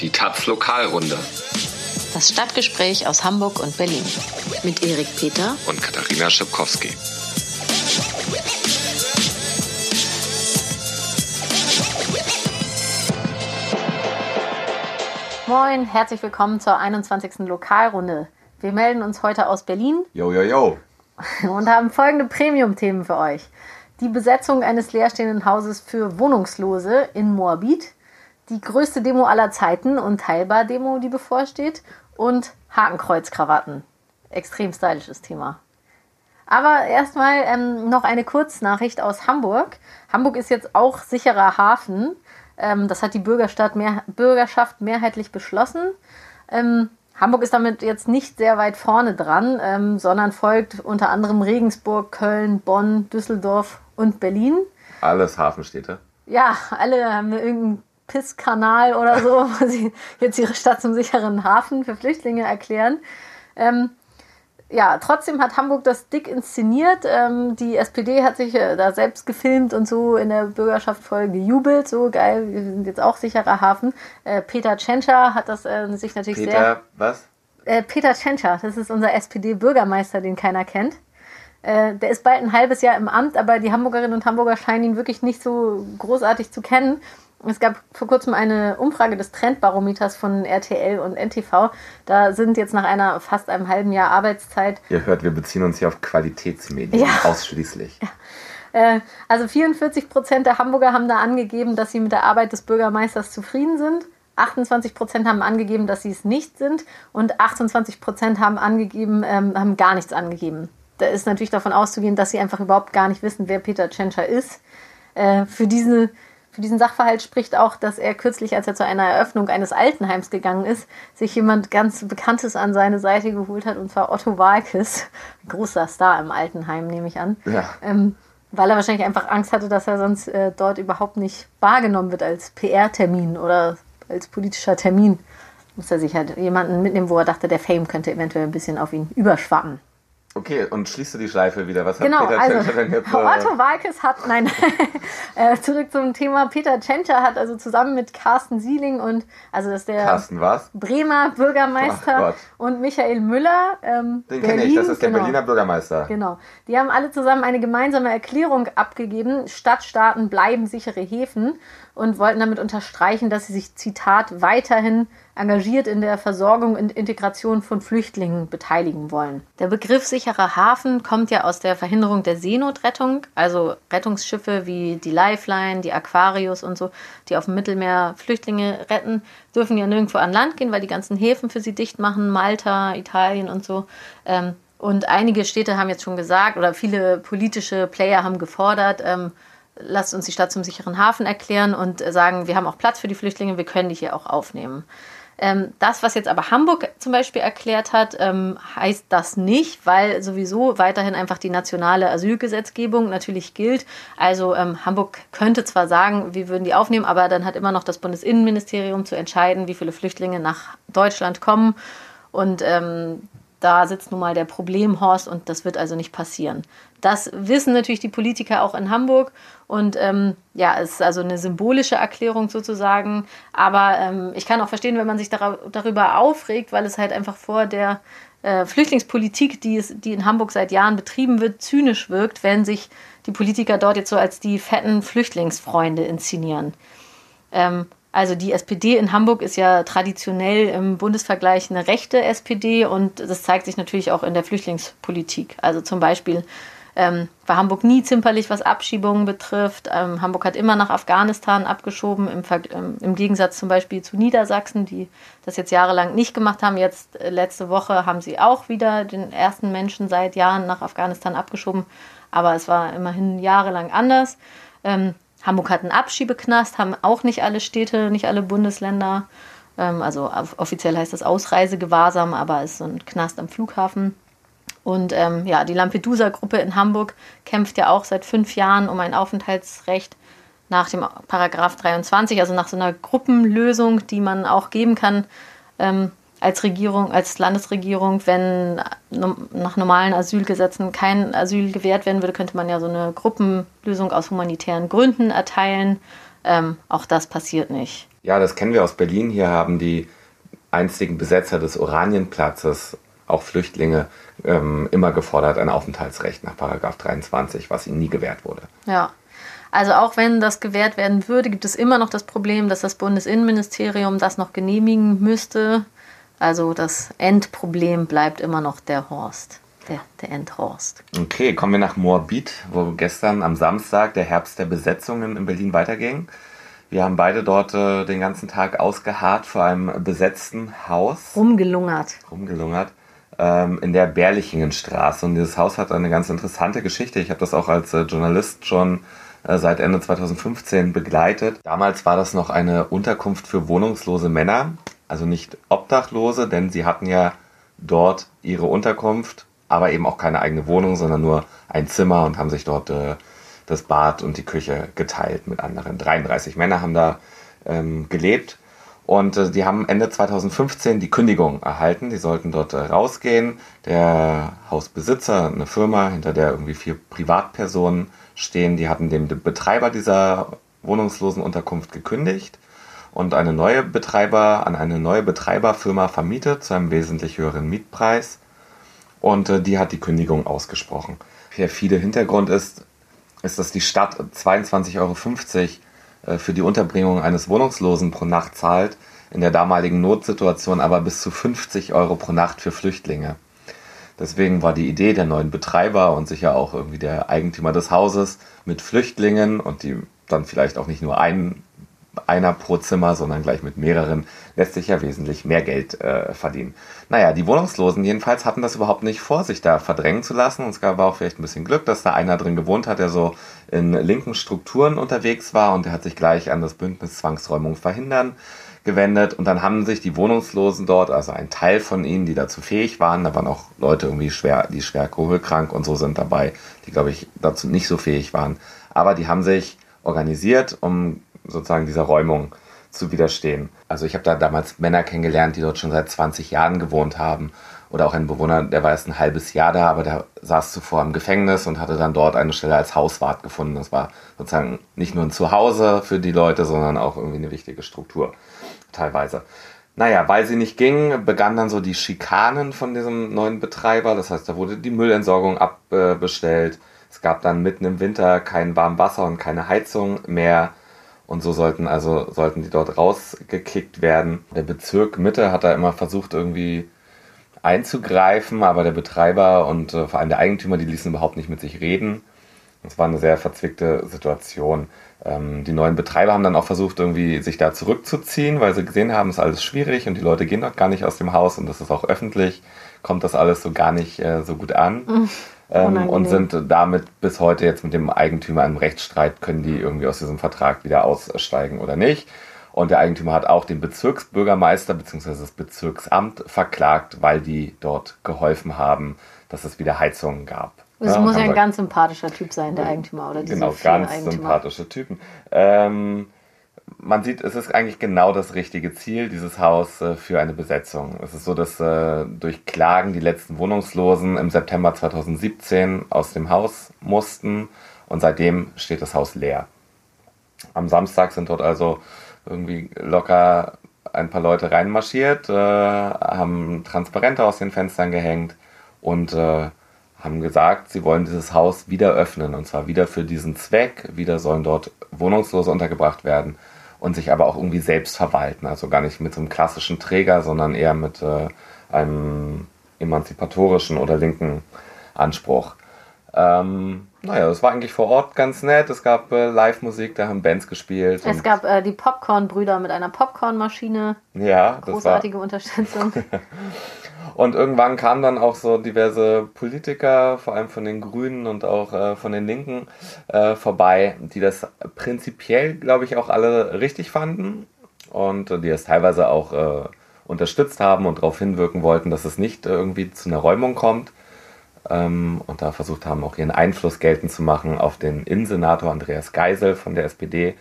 Die Taz Lokalrunde. Das Stadtgespräch aus Hamburg und Berlin. Mit Erik Peter und Katharina Schipkowski. Moin, herzlich willkommen zur 21. Lokalrunde. Wir melden uns heute aus Berlin. Jo, jo, jo. Und haben folgende Premium-Themen für euch. Die Besetzung eines leerstehenden Hauses für Wohnungslose in Moabit, die größte Demo aller Zeiten und Teilbar-Demo, die bevorsteht, und Hakenkreuzkrawatten. Extrem stylisches Thema. Aber erstmal ähm, noch eine Kurznachricht aus Hamburg. Hamburg ist jetzt auch sicherer Hafen. Ähm, das hat die Bürgerstadt mehr, Bürgerschaft mehrheitlich beschlossen. Ähm, Hamburg ist damit jetzt nicht sehr weit vorne dran, ähm, sondern folgt unter anderem Regensburg, Köln, Bonn, Düsseldorf und Berlin. Alles Hafenstädte. Ja, alle haben irgendeinen Pisskanal oder so, wo sie jetzt ihre Stadt zum sicheren Hafen für Flüchtlinge erklären. Ähm, ja, trotzdem hat Hamburg das dick inszeniert. Ähm, die SPD hat sich äh, da selbst gefilmt und so in der Bürgerschaft voll gejubelt. So geil, wir sind jetzt auch sicherer Hafen. Äh, Peter Tschentscher hat das äh, sich natürlich Peter, sehr. Peter, was? Äh, Peter Tschentscher, das ist unser SPD-Bürgermeister, den keiner kennt. Äh, der ist bald ein halbes Jahr im Amt, aber die Hamburgerinnen und Hamburger scheinen ihn wirklich nicht so großartig zu kennen. Es gab vor kurzem eine Umfrage des Trendbarometers von RTL und NTV. Da sind jetzt nach einer fast einem halben Jahr Arbeitszeit. Ihr hört, wir beziehen uns hier auf Qualitätsmedien Ja. ausschließlich. Äh, also 44 Prozent der Hamburger haben da angegeben, dass sie mit der Arbeit des Bürgermeisters zufrieden sind. 28 Prozent haben angegeben, dass sie es nicht sind. Und 28 Prozent haben angegeben, ähm, haben gar nichts angegeben. Da ist natürlich davon auszugehen, dass sie einfach überhaupt gar nicht wissen, wer Peter Tschentscher ist. Äh, für diese für diesen Sachverhalt spricht auch, dass er kürzlich, als er zu einer Eröffnung eines Altenheims gegangen ist, sich jemand ganz Bekanntes an seine Seite geholt hat, und zwar Otto Walkes, großer Star im Altenheim, nehme ich an. Ja. Ähm, weil er wahrscheinlich einfach Angst hatte, dass er sonst äh, dort überhaupt nicht wahrgenommen wird als PR-Termin oder als politischer Termin. Muss er sich halt jemanden mitnehmen, wo er dachte, der Fame könnte eventuell ein bisschen auf ihn überschwappen. Okay, und schließt du die Schleife wieder? Was hat Genau, Peter also Tschentscher denn jetzt? äh, Otto Walkes hat, nein, äh, zurück zum Thema, Peter Tschentscher hat also zusammen mit Carsten Sieling und, also das ist der Carsten was? Bremer Bürgermeister Gott. und Michael Müller, ähm, Den kenne ich, das ist der genau. Berliner Bürgermeister. Genau. Die haben alle zusammen eine gemeinsame Erklärung abgegeben. Stadtstaaten bleiben sichere Häfen und wollten damit unterstreichen, dass sie sich, Zitat, weiterhin engagiert in der Versorgung und Integration von Flüchtlingen beteiligen wollen. Der Begriff sicherer Hafen kommt ja aus der Verhinderung der Seenotrettung, also Rettungsschiffe wie die Lifeline, die Aquarius und so, die auf dem Mittelmeer Flüchtlinge retten, dürfen ja nirgendwo an Land gehen, weil die ganzen Häfen für sie dicht machen, Malta, Italien und so. Ähm, und einige Städte haben jetzt schon gesagt, oder viele politische Player haben gefordert, ähm, lasst uns die Stadt zum sicheren Hafen erklären und sagen, wir haben auch Platz für die Flüchtlinge, wir können die hier auch aufnehmen. Ähm, das, was jetzt aber Hamburg zum Beispiel erklärt hat, ähm, heißt das nicht, weil sowieso weiterhin einfach die nationale Asylgesetzgebung natürlich gilt. Also ähm, Hamburg könnte zwar sagen, wir würden die aufnehmen, aber dann hat immer noch das Bundesinnenministerium zu entscheiden, wie viele Flüchtlinge nach Deutschland kommen. Und ähm, da sitzt nun mal der Problemhorst und das wird also nicht passieren. Das wissen natürlich die Politiker auch in Hamburg und ähm, ja, es ist also eine symbolische Erklärung sozusagen. Aber ähm, ich kann auch verstehen, wenn man sich darüber aufregt, weil es halt einfach vor der äh, Flüchtlingspolitik, die, es, die in Hamburg seit Jahren betrieben wird, zynisch wirkt, wenn sich die Politiker dort jetzt so als die fetten Flüchtlingsfreunde inszenieren. Ähm, also die SPD in Hamburg ist ja traditionell im Bundesvergleich eine rechte SPD und das zeigt sich natürlich auch in der Flüchtlingspolitik. Also zum Beispiel ähm, war Hamburg nie zimperlich, was Abschiebungen betrifft. Ähm, Hamburg hat immer nach Afghanistan abgeschoben, im, ähm, im Gegensatz zum Beispiel zu Niedersachsen, die das jetzt jahrelang nicht gemacht haben. Jetzt äh, letzte Woche haben sie auch wieder den ersten Menschen seit Jahren nach Afghanistan abgeschoben, aber es war immerhin jahrelang anders. Hamburg hat einen Abschiebeknast, haben auch nicht alle Städte, nicht alle Bundesländer. Ähm, also off- offiziell heißt das Ausreisegewahrsam, aber es ist so ein Knast am Flughafen. Und ähm, ja, die Lampedusa-Gruppe in Hamburg kämpft ja auch seit fünf Jahren um ein Aufenthaltsrecht nach dem Paragraph 23, also nach so einer Gruppenlösung, die man auch geben kann ähm, als Regierung, als Landesregierung, wenn nach normalen Asylgesetzen kein Asyl gewährt werden würde, könnte man ja so eine Gruppenlösung aus humanitären Gründen erteilen. Ähm, auch das passiert nicht. Ja, das kennen wir aus Berlin. Hier haben die einstigen Besetzer des Oranienplatzes, auch Flüchtlinge, ähm, immer gefordert ein Aufenthaltsrecht nach Paragraph 23, was ihnen nie gewährt wurde. Ja. Also auch wenn das gewährt werden würde, gibt es immer noch das Problem, dass das Bundesinnenministerium das noch genehmigen müsste. Also das Endproblem bleibt immer noch der Horst, der, der Endhorst. Okay, kommen wir nach Moabit, wo gestern am Samstag der Herbst der Besetzungen in Berlin weiterging. Wir haben beide dort äh, den ganzen Tag ausgeharrt vor einem besetzten Haus. Rumgelungert. Rumgelungert. Ähm, in der Berlichingenstraße. Und dieses Haus hat eine ganz interessante Geschichte. Ich habe das auch als äh, Journalist schon äh, seit Ende 2015 begleitet. Damals war das noch eine Unterkunft für wohnungslose Männer, also nicht Obdachlose, denn sie hatten ja dort ihre Unterkunft, aber eben auch keine eigene Wohnung, sondern nur ein Zimmer und haben sich dort äh, das Bad und die Küche geteilt mit anderen. 33 Männer haben da ähm, gelebt und äh, die haben Ende 2015 die Kündigung erhalten. Die sollten dort äh, rausgehen. Der Hausbesitzer, eine Firma, hinter der irgendwie vier Privatpersonen stehen, die hatten dem Betreiber dieser wohnungslosen Unterkunft gekündigt und eine neue Betreiber an eine neue Betreiberfirma vermietet zu einem wesentlich höheren Mietpreis. Und äh, die hat die Kündigung ausgesprochen. Der viele Hintergrund ist, ist, dass die Stadt 22,50 Euro äh, für die Unterbringung eines Wohnungslosen pro Nacht zahlt, in der damaligen Notsituation aber bis zu 50 Euro pro Nacht für Flüchtlinge. Deswegen war die Idee der neuen Betreiber und sicher auch irgendwie der Eigentümer des Hauses mit Flüchtlingen und die dann vielleicht auch nicht nur ein, einer pro Zimmer, sondern gleich mit mehreren, lässt sich ja wesentlich mehr Geld äh, verdienen. Naja, die Wohnungslosen jedenfalls hatten das überhaupt nicht vor, sich da verdrängen zu lassen. Und es gab auch vielleicht ein bisschen Glück, dass da einer drin gewohnt hat, der so in linken Strukturen unterwegs war und der hat sich gleich an das Bündnis Zwangsräumung verhindern gewendet und dann haben sich die Wohnungslosen dort, also ein Teil von ihnen, die dazu fähig waren, da waren auch Leute irgendwie schwer, die schwer alkoholkrank und so sind dabei, die glaube ich dazu nicht so fähig waren, aber die haben sich organisiert, um sozusagen dieser Räumung zu widerstehen. Also ich habe da damals Männer kennengelernt, die dort schon seit 20 Jahren gewohnt haben oder auch ein Bewohner, der war erst ein halbes Jahr da, aber der saß zuvor im Gefängnis und hatte dann dort eine Stelle als Hauswart gefunden. Das war sozusagen nicht nur ein Zuhause für die Leute, sondern auch irgendwie eine wichtige Struktur teilweise. Naja, weil sie nicht ging, begannen dann so die Schikanen von diesem neuen Betreiber. Das heißt, da wurde die Müllentsorgung abbestellt. Es gab dann mitten im Winter kein warmes Wasser und keine Heizung mehr. Und so sollten also sollten die dort rausgekickt werden. Der Bezirk Mitte hat da immer versucht, irgendwie einzugreifen, aber der Betreiber und äh, vor allem der Eigentümer, die ließen überhaupt nicht mit sich reden. Es war eine sehr verzwickte Situation. Ähm, die neuen Betreiber haben dann auch versucht, irgendwie sich da zurückzuziehen, weil sie gesehen haben, es ist alles schwierig und die Leute gehen doch gar nicht aus dem Haus und das ist auch öffentlich, kommt das alles so gar nicht äh, so gut an. Mhm. Ähm, und sind damit bis heute jetzt mit dem Eigentümer im Rechtsstreit, können die irgendwie aus diesem Vertrag wieder aussteigen oder nicht. Und der Eigentümer hat auch den Bezirksbürgermeister bzw. das Bezirksamt verklagt, weil die dort geholfen haben, dass es wieder Heizungen gab. Es ja, muss ja ein ganz sympathischer Typ sein, der Eigentümer oder diese Genau, ganz sympathische Typen. Ähm, man sieht, es ist eigentlich genau das richtige Ziel, dieses Haus äh, für eine Besetzung. Es ist so, dass äh, durch Klagen die letzten Wohnungslosen im September 2017 aus dem Haus mussten und seitdem steht das Haus leer. Am Samstag sind dort also irgendwie locker ein paar Leute reinmarschiert, äh, haben Transparente aus den Fenstern gehängt und haben gesagt, sie wollen dieses Haus wieder öffnen und zwar wieder für diesen Zweck. Wieder sollen dort Wohnungslose untergebracht werden und sich aber auch irgendwie selbst verwalten. Also gar nicht mit so einem klassischen Träger, sondern eher mit äh, einem emanzipatorischen oder linken Anspruch. Ähm, naja, es war eigentlich vor Ort ganz nett. Es gab äh, Live-Musik, da haben Bands gespielt. Es gab äh, die Popcorn-Brüder mit einer Popcorn-Maschine. Ja, Großartige war... Unterstützung. Und irgendwann kamen dann auch so diverse Politiker, vor allem von den Grünen und auch äh, von den Linken, äh, vorbei, die das prinzipiell, glaube ich, auch alle richtig fanden und die es teilweise auch äh, unterstützt haben und darauf hinwirken wollten, dass es nicht irgendwie zu einer Räumung kommt. Ähm, und da versucht haben, auch ihren Einfluss geltend zu machen auf den Innensenator Andreas Geisel von der SPD,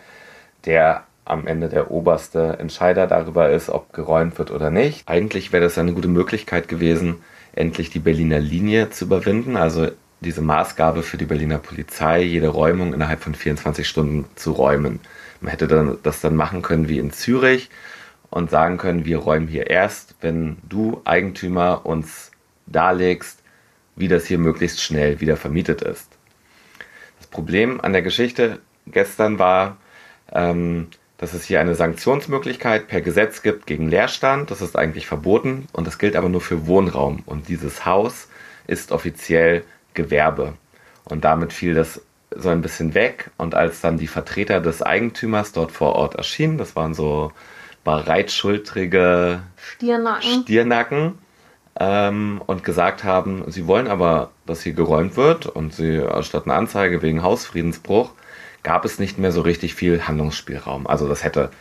der am Ende der oberste Entscheider darüber ist, ob geräumt wird oder nicht. Eigentlich wäre das eine gute Möglichkeit gewesen, endlich die Berliner Linie zu überwinden, also diese Maßgabe für die Berliner Polizei, jede Räumung innerhalb von 24 Stunden zu räumen. Man hätte dann, das dann machen können wie in Zürich und sagen können, wir räumen hier erst, wenn du Eigentümer uns darlegst, wie das hier möglichst schnell wieder vermietet ist. Das Problem an der Geschichte gestern war, ähm, dass es hier eine Sanktionsmöglichkeit per Gesetz gibt gegen Leerstand. Das ist eigentlich verboten und das gilt aber nur für Wohnraum. Und dieses Haus ist offiziell Gewerbe. Und damit fiel das so ein bisschen weg. Und als dann die Vertreter des Eigentümers dort vor Ort erschienen, das waren so breitschultrige Stiernacken, Stiernacken ähm, und gesagt haben, sie wollen aber, dass hier geräumt wird und sie statt eine Anzeige wegen Hausfriedensbruch gab es nicht mehr so richtig viel Handlungsspielraum. Also das hätte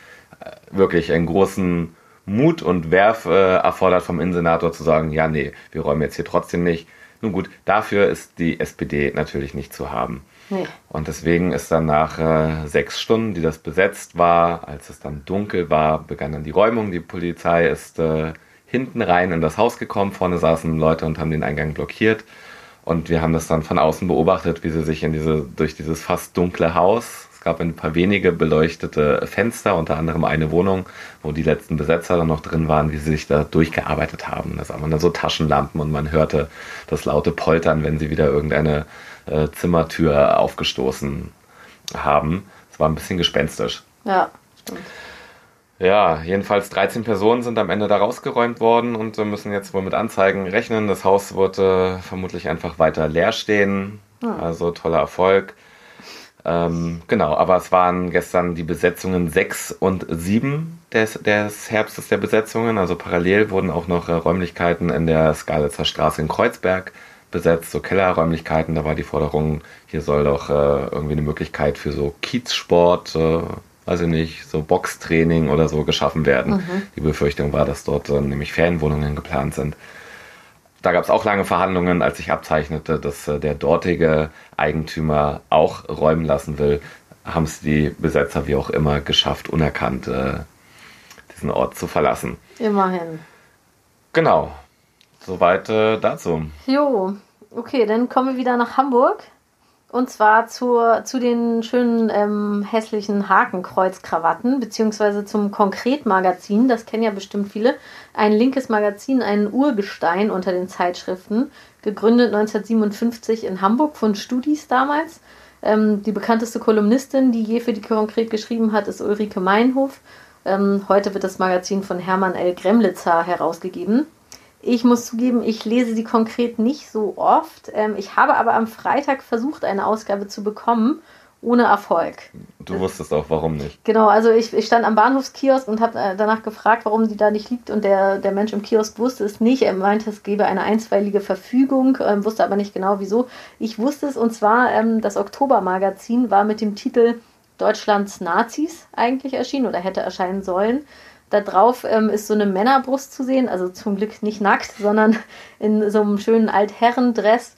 äh, wirklich einen großen Mut und Werf äh, erfordert vom Innensenator zu sagen, ja, nee, wir räumen jetzt hier trotzdem nicht. Nun gut, dafür ist die SPD natürlich nicht zu haben. Nee. Und deswegen ist dann nach äh, sechs Stunden, die das besetzt war, als es dann dunkel war, begann dann die Räumung. Die Polizei ist äh, hinten rein in das Haus gekommen. Vorne saßen Leute und haben den Eingang blockiert. Und wir haben das dann von außen beobachtet, wie sie sich in diese, durch dieses fast dunkle Haus, es gab ein paar wenige beleuchtete Fenster, unter anderem eine Wohnung, wo die letzten Besetzer dann noch drin waren, wie sie sich da durchgearbeitet haben. Da sah man dann so Taschenlampen und man hörte das laute Poltern, wenn sie wieder irgendeine äh, Zimmertür aufgestoßen haben. Es war ein bisschen gespenstisch. Ja, stimmt. Ja, jedenfalls 13 Personen sind am Ende da rausgeräumt worden und müssen jetzt wohl mit Anzeigen rechnen. Das Haus wird äh, vermutlich einfach weiter leer stehen. Hm. Also toller Erfolg. Ähm, genau, aber es waren gestern die Besetzungen 6 und 7 des, des Herbstes der Besetzungen. Also parallel wurden auch noch äh, Räumlichkeiten in der Skalitzer Straße in Kreuzberg besetzt, so Kellerräumlichkeiten. Da war die Forderung, hier soll doch äh, irgendwie eine Möglichkeit für so Kiezsport, äh, weiß ich nicht, so Boxtraining oder so geschaffen werden. Mhm. Die Befürchtung war, dass dort äh, nämlich Ferienwohnungen geplant sind. Da gab es auch lange Verhandlungen, als sich abzeichnete, dass äh, der dortige Eigentümer auch räumen lassen will, haben es die Besetzer wie auch immer geschafft, unerkannt äh, diesen Ort zu verlassen. Immerhin. Genau. Soweit äh, dazu. Jo, okay, dann kommen wir wieder nach Hamburg. Und zwar zur, zu den schönen ähm, hässlichen Hakenkreuzkrawatten, beziehungsweise zum Konkretmagazin, das kennen ja bestimmt viele. Ein linkes Magazin, ein Urgestein unter den Zeitschriften, gegründet 1957 in Hamburg von Studis damals. Ähm, die bekannteste Kolumnistin, die je für die Konkret geschrieben hat, ist Ulrike Meinhof. Ähm, heute wird das Magazin von Hermann L. Gremlitzer herausgegeben. Ich muss zugeben, ich lese sie konkret nicht so oft. Ähm, ich habe aber am Freitag versucht, eine Ausgabe zu bekommen, ohne Erfolg. Du wusstest auch, warum nicht. Genau, also ich, ich stand am Bahnhofskiosk und habe äh, danach gefragt, warum die da nicht liegt. Und der, der Mensch im Kiosk wusste es nicht. Er meinte, es gebe eine einstweilige Verfügung, ähm, wusste aber nicht genau wieso. Ich wusste es und zwar, ähm, das Oktobermagazin war mit dem Titel Deutschlands Nazis eigentlich erschienen oder hätte erscheinen sollen. Da drauf ähm, ist so eine Männerbrust zu sehen, also zum Glück nicht nackt, sondern in so einem schönen Altherrendress.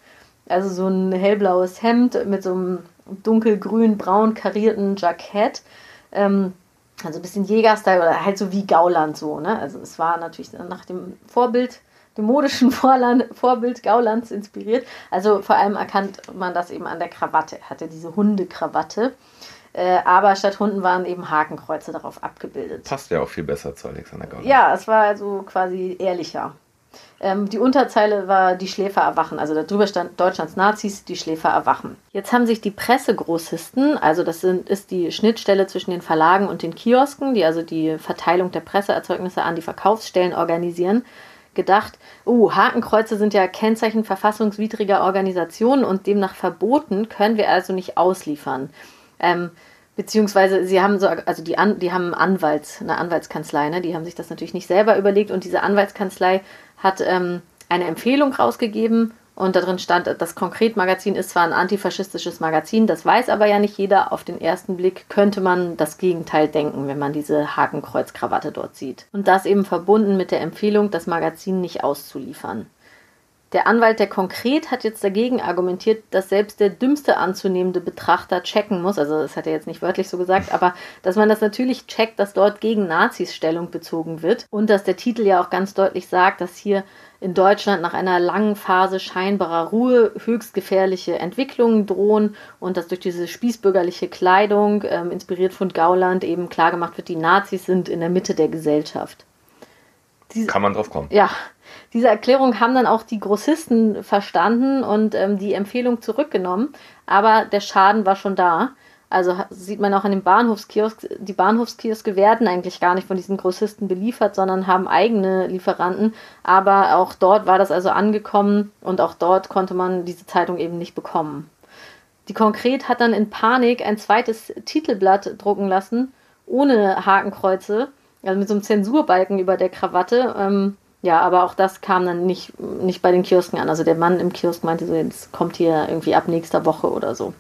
Also so ein hellblaues Hemd mit so einem dunkelgrün-braun karierten Jackett. Ähm, also ein bisschen Jägerstyle oder halt so wie Gauland so. Ne? Also es war natürlich nach dem Vorbild, dem modischen Vorland, Vorbild Gaulands inspiriert. Also vor allem erkannt man das eben an der Krawatte. Er hatte diese Hundekrawatte. Äh, aber statt Hunden waren eben Hakenkreuze darauf abgebildet. Passt ja auch viel besser zu Alexander Gauland. Ja, es war also quasi ehrlicher. Ähm, die Unterzeile war die Schläfer erwachen, also darüber stand Deutschlands Nazis, die Schläfer erwachen. Jetzt haben sich die Pressegroßisten, also das sind, ist die Schnittstelle zwischen den Verlagen und den Kiosken, die also die Verteilung der Presseerzeugnisse an die Verkaufsstellen organisieren, gedacht, oh, Hakenkreuze sind ja Kennzeichen verfassungswidriger Organisationen und demnach verboten, können wir also nicht ausliefern. Ähm, beziehungsweise sie haben so, also die, An, die haben Anwalts, eine Anwaltskanzlei, ne? die haben sich das natürlich nicht selber überlegt und diese Anwaltskanzlei hat ähm, eine Empfehlung rausgegeben und darin stand, das Konkretmagazin ist zwar ein antifaschistisches Magazin, das weiß aber ja nicht jeder. Auf den ersten Blick könnte man das Gegenteil denken, wenn man diese Hakenkreuzkrawatte dort sieht. Und das eben verbunden mit der Empfehlung, das Magazin nicht auszuliefern. Der Anwalt der Konkret hat jetzt dagegen argumentiert, dass selbst der dümmste anzunehmende Betrachter checken muss, also das hat er jetzt nicht wörtlich so gesagt, aber dass man das natürlich checkt, dass dort gegen Nazis Stellung bezogen wird und dass der Titel ja auch ganz deutlich sagt, dass hier in Deutschland nach einer langen Phase scheinbarer Ruhe höchst gefährliche Entwicklungen drohen und dass durch diese spießbürgerliche Kleidung, ähm, inspiriert von Gauland, eben klargemacht wird, die Nazis sind in der Mitte der Gesellschaft. Diese, Kann man drauf kommen. Ja, diese Erklärung haben dann auch die Grossisten verstanden und ähm, die Empfehlung zurückgenommen, aber der Schaden war schon da. Also sieht man auch an den Bahnhofskiosk, die Bahnhofskioske werden eigentlich gar nicht von diesen Grossisten beliefert, sondern haben eigene Lieferanten. Aber auch dort war das also angekommen und auch dort konnte man diese Zeitung eben nicht bekommen. Die Konkret hat dann in Panik ein zweites Titelblatt drucken lassen, ohne Hakenkreuze, also mit so einem Zensurbalken über der Krawatte. Ähm, ja, aber auch das kam dann nicht, nicht bei den Kiosken an. Also der Mann im Kiosk meinte so, jetzt kommt hier irgendwie ab nächster Woche oder so.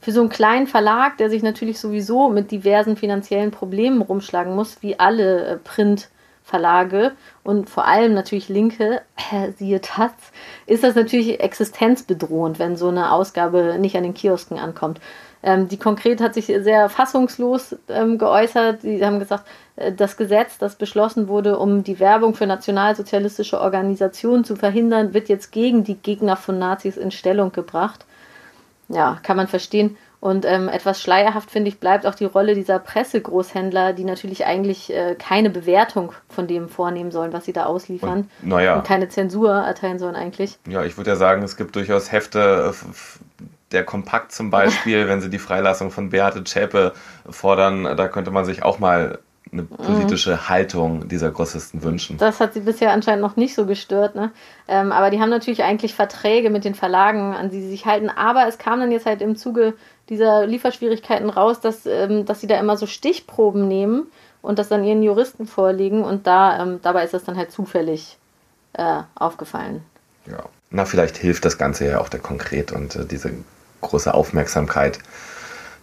Für so einen kleinen Verlag, der sich natürlich sowieso mit diversen finanziellen Problemen rumschlagen muss, wie alle äh, Printverlage und vor allem natürlich Linke, äh, siehe Taz, ist das natürlich existenzbedrohend, wenn so eine Ausgabe nicht an den Kiosken ankommt. Ähm, die konkret hat sich sehr fassungslos ähm, geäußert. Sie haben gesagt, äh, das Gesetz, das beschlossen wurde, um die Werbung für nationalsozialistische Organisationen zu verhindern, wird jetzt gegen die Gegner von Nazis in Stellung gebracht. Ja, kann man verstehen. Und ähm, etwas schleierhaft, finde ich, bleibt auch die Rolle dieser Pressegroßhändler, die natürlich eigentlich äh, keine Bewertung von dem vornehmen sollen, was sie da ausliefern. Und, naja. Und keine Zensur erteilen sollen eigentlich. Ja, ich würde ja sagen, es gibt durchaus Hefte, äh, der Kompakt zum Beispiel, wenn sie die Freilassung von Beate Zschäpe fordern, da könnte man sich auch mal eine mhm. politische mhm. Haltung dieser Grossisten wünschen. Das hat sie bisher anscheinend noch nicht so gestört. Ne? Ähm, aber die haben natürlich eigentlich Verträge mit den Verlagen, an die sie sich halten. Aber es kam dann jetzt halt im Zuge dieser Lieferschwierigkeiten raus, dass, ähm, dass sie da immer so Stichproben nehmen und das dann ihren Juristen vorlegen. Und da, ähm, dabei ist das dann halt zufällig äh, aufgefallen. Ja, na, vielleicht hilft das Ganze ja auch der konkret und äh, diese große Aufmerksamkeit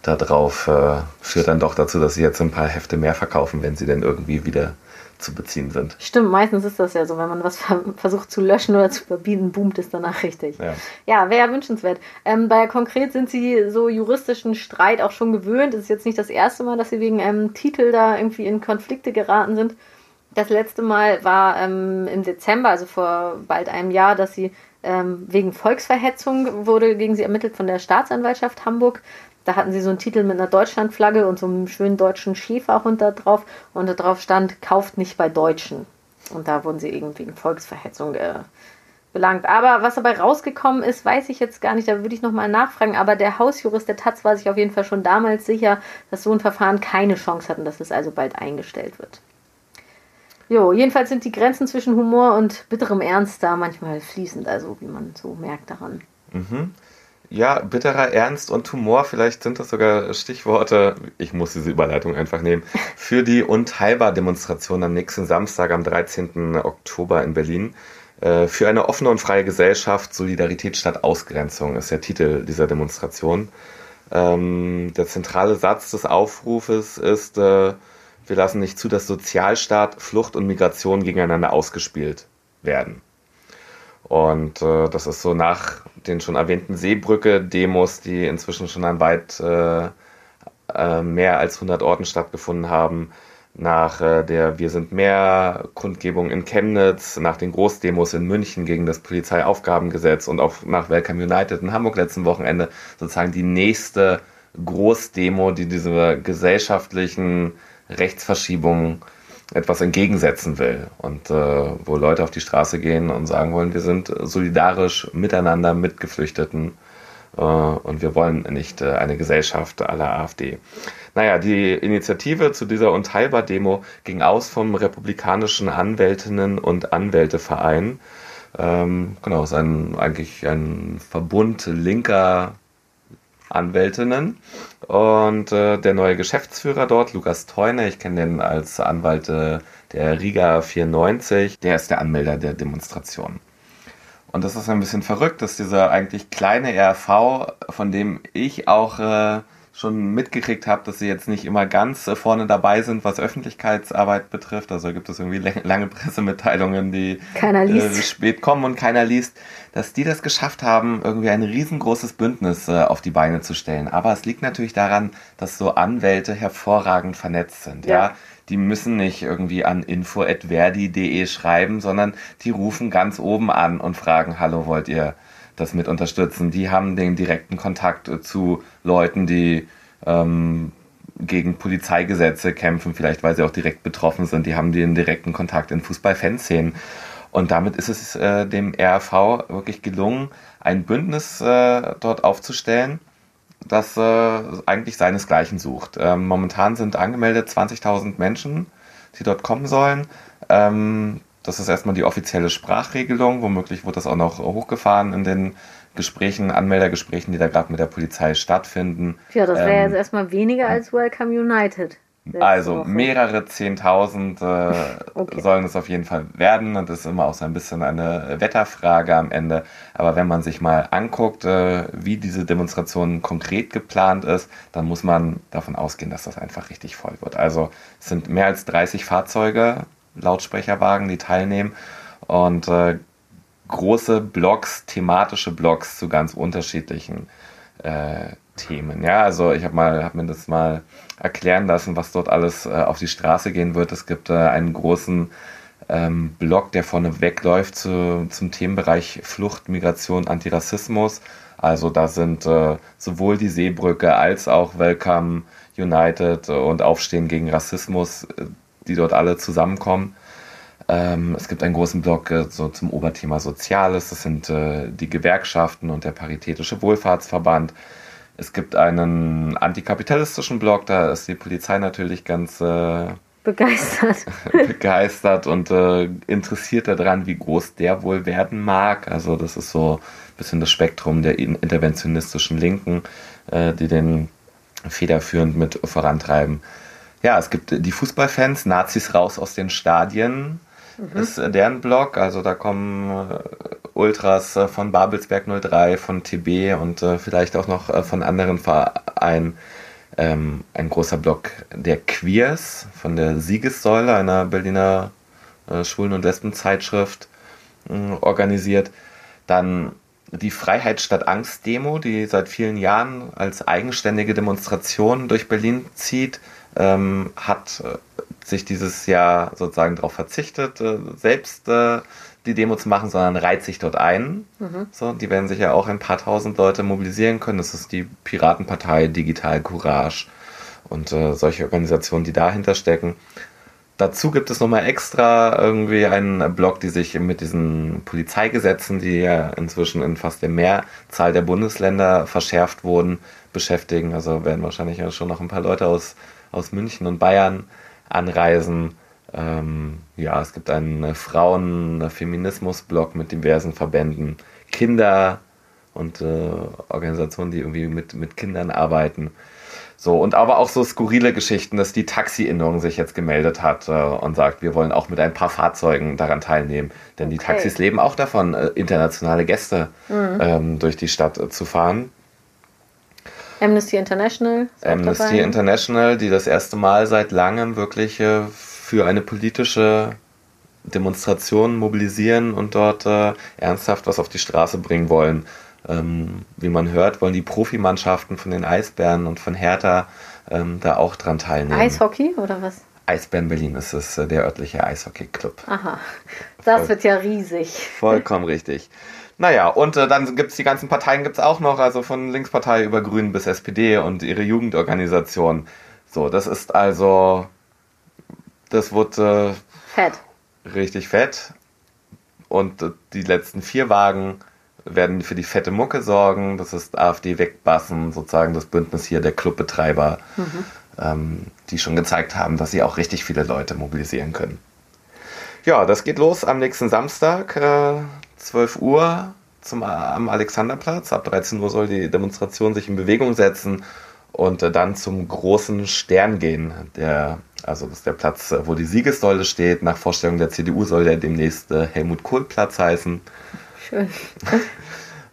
darauf äh, führt dann doch dazu, dass sie jetzt ein paar Hefte mehr verkaufen, wenn sie denn irgendwie wieder zu beziehen sind. Stimmt, meistens ist das ja so, wenn man was versucht zu löschen oder zu verbieten, boomt es danach richtig. Ja, ja wäre ja wünschenswert. Ähm, bei konkret sind sie so juristischen Streit auch schon gewöhnt. Es ist jetzt nicht das erste Mal, dass sie wegen einem Titel da irgendwie in Konflikte geraten sind. Das letzte Mal war ähm, im Dezember, also vor bald einem Jahr, dass sie ähm, wegen Volksverhetzung wurde gegen sie ermittelt von der Staatsanwaltschaft Hamburg. Da hatten sie so einen Titel mit einer Deutschlandflagge und so einem schönen deutschen Schäferhund da drauf. Und da drauf stand, kauft nicht bei Deutschen. Und da wurden sie irgendwie wegen Volksverhetzung äh, belangt. Aber was dabei rausgekommen ist, weiß ich jetzt gar nicht. Da würde ich nochmal nachfragen. Aber der Hausjurist der Taz war sich auf jeden Fall schon damals sicher, dass so ein Verfahren keine Chance hat und dass es also bald eingestellt wird. Jo, jedenfalls sind die Grenzen zwischen Humor und bitterem Ernst da manchmal fließend, also wie man so merkt daran. Mhm. Ja, bitterer Ernst und Humor, vielleicht sind das sogar Stichworte, ich muss diese Überleitung einfach nehmen, für die Unteilbar-Demonstration am nächsten Samstag, am 13. Oktober in Berlin. Äh, für eine offene und freie Gesellschaft, Solidarität statt Ausgrenzung ist der Titel dieser Demonstration. Ähm, der zentrale Satz des Aufrufes ist, äh, wir lassen nicht zu, dass Sozialstaat, Flucht und Migration gegeneinander ausgespielt werden. Und äh, das ist so nach den schon erwähnten Seebrücke-Demos, die inzwischen schon an weit äh, äh, mehr als 100 Orten stattgefunden haben, nach äh, der Wir sind mehr Kundgebung in Chemnitz, nach den Großdemos in München gegen das Polizeiaufgabengesetz und auch nach Welcome United in Hamburg letzten Wochenende sozusagen die nächste Großdemo, die diese gesellschaftlichen Rechtsverschiebungen etwas entgegensetzen will und äh, wo Leute auf die Straße gehen und sagen wollen, wir sind solidarisch miteinander mit Geflüchteten äh, und wir wollen nicht äh, eine Gesellschaft aller AfD. Naja, die Initiative zu dieser Unteilbar-Demo ging aus vom Republikanischen Anwältinnen- und Anwälteverein. Ähm, genau, ist ein, eigentlich ein Verbund linker Anwältinnen. Und äh, der neue Geschäftsführer dort, Lukas Theuner, ich kenne den als Anwalt äh, der Riga 94, der ist der Anmelder der Demonstration. Und das ist ein bisschen verrückt, dass dieser eigentlich kleine RV, von dem ich auch äh, schon mitgekriegt habe, dass sie jetzt nicht immer ganz äh, vorne dabei sind, was Öffentlichkeitsarbeit betrifft. Also gibt es irgendwie lange Pressemitteilungen, die äh, spät kommen und keiner liest, dass die das geschafft haben, irgendwie ein riesengroßes Bündnis äh, auf die Beine zu stellen. Aber es liegt natürlich daran, dass so Anwälte hervorragend vernetzt sind. ja? ja? die müssen nicht irgendwie an info.verdi.de schreiben, sondern die rufen ganz oben an und fragen, hallo, wollt ihr das mit unterstützen. Die haben den direkten Kontakt zu Leuten, die ähm, gegen Polizeigesetze kämpfen, vielleicht weil sie auch direkt betroffen sind. Die haben den direkten Kontakt in Fußballfanszenen. Und damit ist es äh, dem RAV wirklich gelungen, ein Bündnis äh, dort aufzustellen, das äh, eigentlich seinesgleichen sucht. Ähm, momentan sind angemeldet 20.000 Menschen, die dort kommen sollen. Ähm, das ist erstmal die offizielle Sprachregelung. Womöglich wird das auch noch hochgefahren in den Gesprächen, Anmeldergesprächen, die da gerade mit der Polizei stattfinden. Ja, das wäre ähm, jetzt erstmal weniger als Welcome United. Also Woche. mehrere Zehntausend äh, okay. sollen es auf jeden Fall werden. Und das ist immer auch so ein bisschen eine Wetterfrage am Ende. Aber wenn man sich mal anguckt, äh, wie diese Demonstration konkret geplant ist, dann muss man davon ausgehen, dass das einfach richtig voll wird. Also es sind mehr als 30 Fahrzeuge Lautsprecherwagen, die teilnehmen. Und äh, große Blogs, thematische Blogs zu ganz unterschiedlichen äh, Themen. Ja, also ich habe hab mir das mal erklären lassen, was dort alles äh, auf die Straße gehen wird. Es gibt äh, einen großen ähm, Blog, der vorne wegläuft zu, zum Themenbereich Flucht, Migration, Antirassismus. Also da sind äh, sowohl die Seebrücke als auch Welcome United und Aufstehen gegen Rassismus äh, die dort alle zusammenkommen. Ähm, es gibt einen großen Blog äh, so zum Oberthema Soziales, das sind äh, die Gewerkschaften und der Paritätische Wohlfahrtsverband. Es gibt einen antikapitalistischen Blog, da ist die Polizei natürlich ganz äh, begeistert. begeistert und äh, interessiert daran, wie groß der wohl werden mag. Also das ist so ein bisschen das Spektrum der interventionistischen Linken, äh, die den federführend mit vorantreiben. Ja, es gibt die Fußballfans, Nazis raus aus den Stadien, mhm. ist deren Blog. Also da kommen äh, Ultras äh, von Babelsberg 03, von TB und äh, vielleicht auch noch von anderen Vereinen. Ähm, ein großer Blog der Queers von der Siegessäule, einer Berliner Schwulen- und Lesbenzeitschrift, organisiert. Dann die Freiheit statt Angst Demo, die seit vielen Jahren als eigenständige Demonstration durch Berlin zieht ähm, hat äh, sich dieses Jahr sozusagen darauf verzichtet, äh, selbst äh, die Demo zu machen, sondern reiht sich dort ein. Mhm. So, die werden sich ja auch ein paar tausend Leute mobilisieren können. Das ist die Piratenpartei Digital Courage und äh, solche Organisationen, die dahinter stecken. Dazu gibt es nochmal extra irgendwie einen Blog, die sich mit diesen Polizeigesetzen, die ja inzwischen in fast der Mehrzahl der Bundesländer verschärft wurden, beschäftigen. Also werden wahrscheinlich schon noch ein paar Leute aus aus München und Bayern anreisen. Ähm, ja, es gibt einen Frauen-Feminismus-Blog mit diversen Verbänden, Kinder und äh, Organisationen, die irgendwie mit, mit Kindern arbeiten. So, und aber auch so skurrile Geschichten, dass die Taxi-Innung sich jetzt gemeldet hat äh, und sagt, wir wollen auch mit ein paar Fahrzeugen daran teilnehmen. Denn die okay. Taxis leben auch davon, äh, internationale Gäste mhm. ähm, durch die Stadt äh, zu fahren. Amnesty International. Amnesty International, die das erste Mal seit langem wirklich äh, für eine politische Demonstration mobilisieren und dort äh, ernsthaft was auf die Straße bringen wollen. Ähm, wie man hört, wollen die Profimannschaften von den Eisbären und von Hertha ähm, da auch dran teilnehmen. Eishockey oder was? Eisbären Berlin ist es, äh, der örtliche Eishockey-Club. Aha, das Voll, wird ja riesig. Vollkommen richtig. Naja, und äh, dann gibt es die ganzen Parteien gibt's auch noch, also von Linkspartei über Grünen bis SPD und ihre Jugendorganisation. So, das ist also, das wird äh, fett. Richtig fett. Und äh, die letzten vier Wagen werden für die fette Mucke sorgen. Das ist AfD wegbassen, sozusagen das Bündnis hier der Clubbetreiber, mhm. ähm, die schon gezeigt haben, dass sie auch richtig viele Leute mobilisieren können. Ja, das geht los am nächsten Samstag. Äh, 12 Uhr zum, am Alexanderplatz. Ab 13 Uhr soll die Demonstration sich in Bewegung setzen und äh, dann zum großen Stern gehen. Der, also das ist der Platz, äh, wo die Siegessäule steht. Nach Vorstellung der CDU soll der demnächst äh, Helmut Kohl Platz heißen. Schön.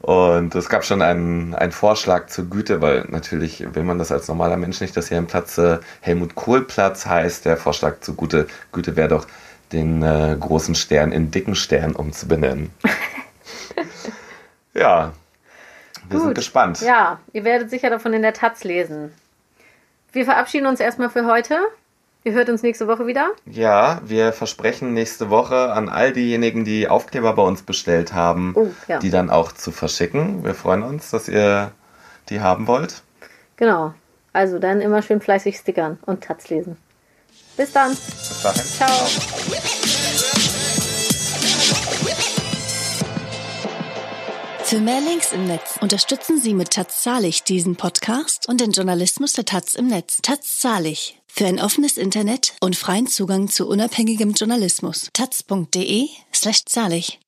Und es gab schon einen, einen Vorschlag zur Güte, weil natürlich will man das als normaler Mensch nicht, dass hier ein Platz äh, Helmut Kohl Platz heißt. Der Vorschlag zur Güte, Güte wäre doch, den äh, großen Stern in dicken Stern umzubenennen. ja, wir Gut. sind gespannt. Ja, ihr werdet sicher davon in der Taz lesen. Wir verabschieden uns erstmal für heute. Ihr hört uns nächste Woche wieder. Ja, wir versprechen nächste Woche an all diejenigen, die Aufkleber bei uns bestellt haben, Oh, ja. die dann auch zu verschicken. Wir freuen uns, dass ihr die haben wollt. Genau. Also dann immer schön fleißig stickern und Taz lesen. Bis dann. Bis dahin. Ciao. Für mehr Links im Netz unterstützen Sie mit Taz Zahlig diesen Podcast und den Journalismus der Taz im Netz. Taz Zahlig. Für ein offenes Internet und freien Zugang zu unabhängigem Journalismus. taz.de slash zahlig.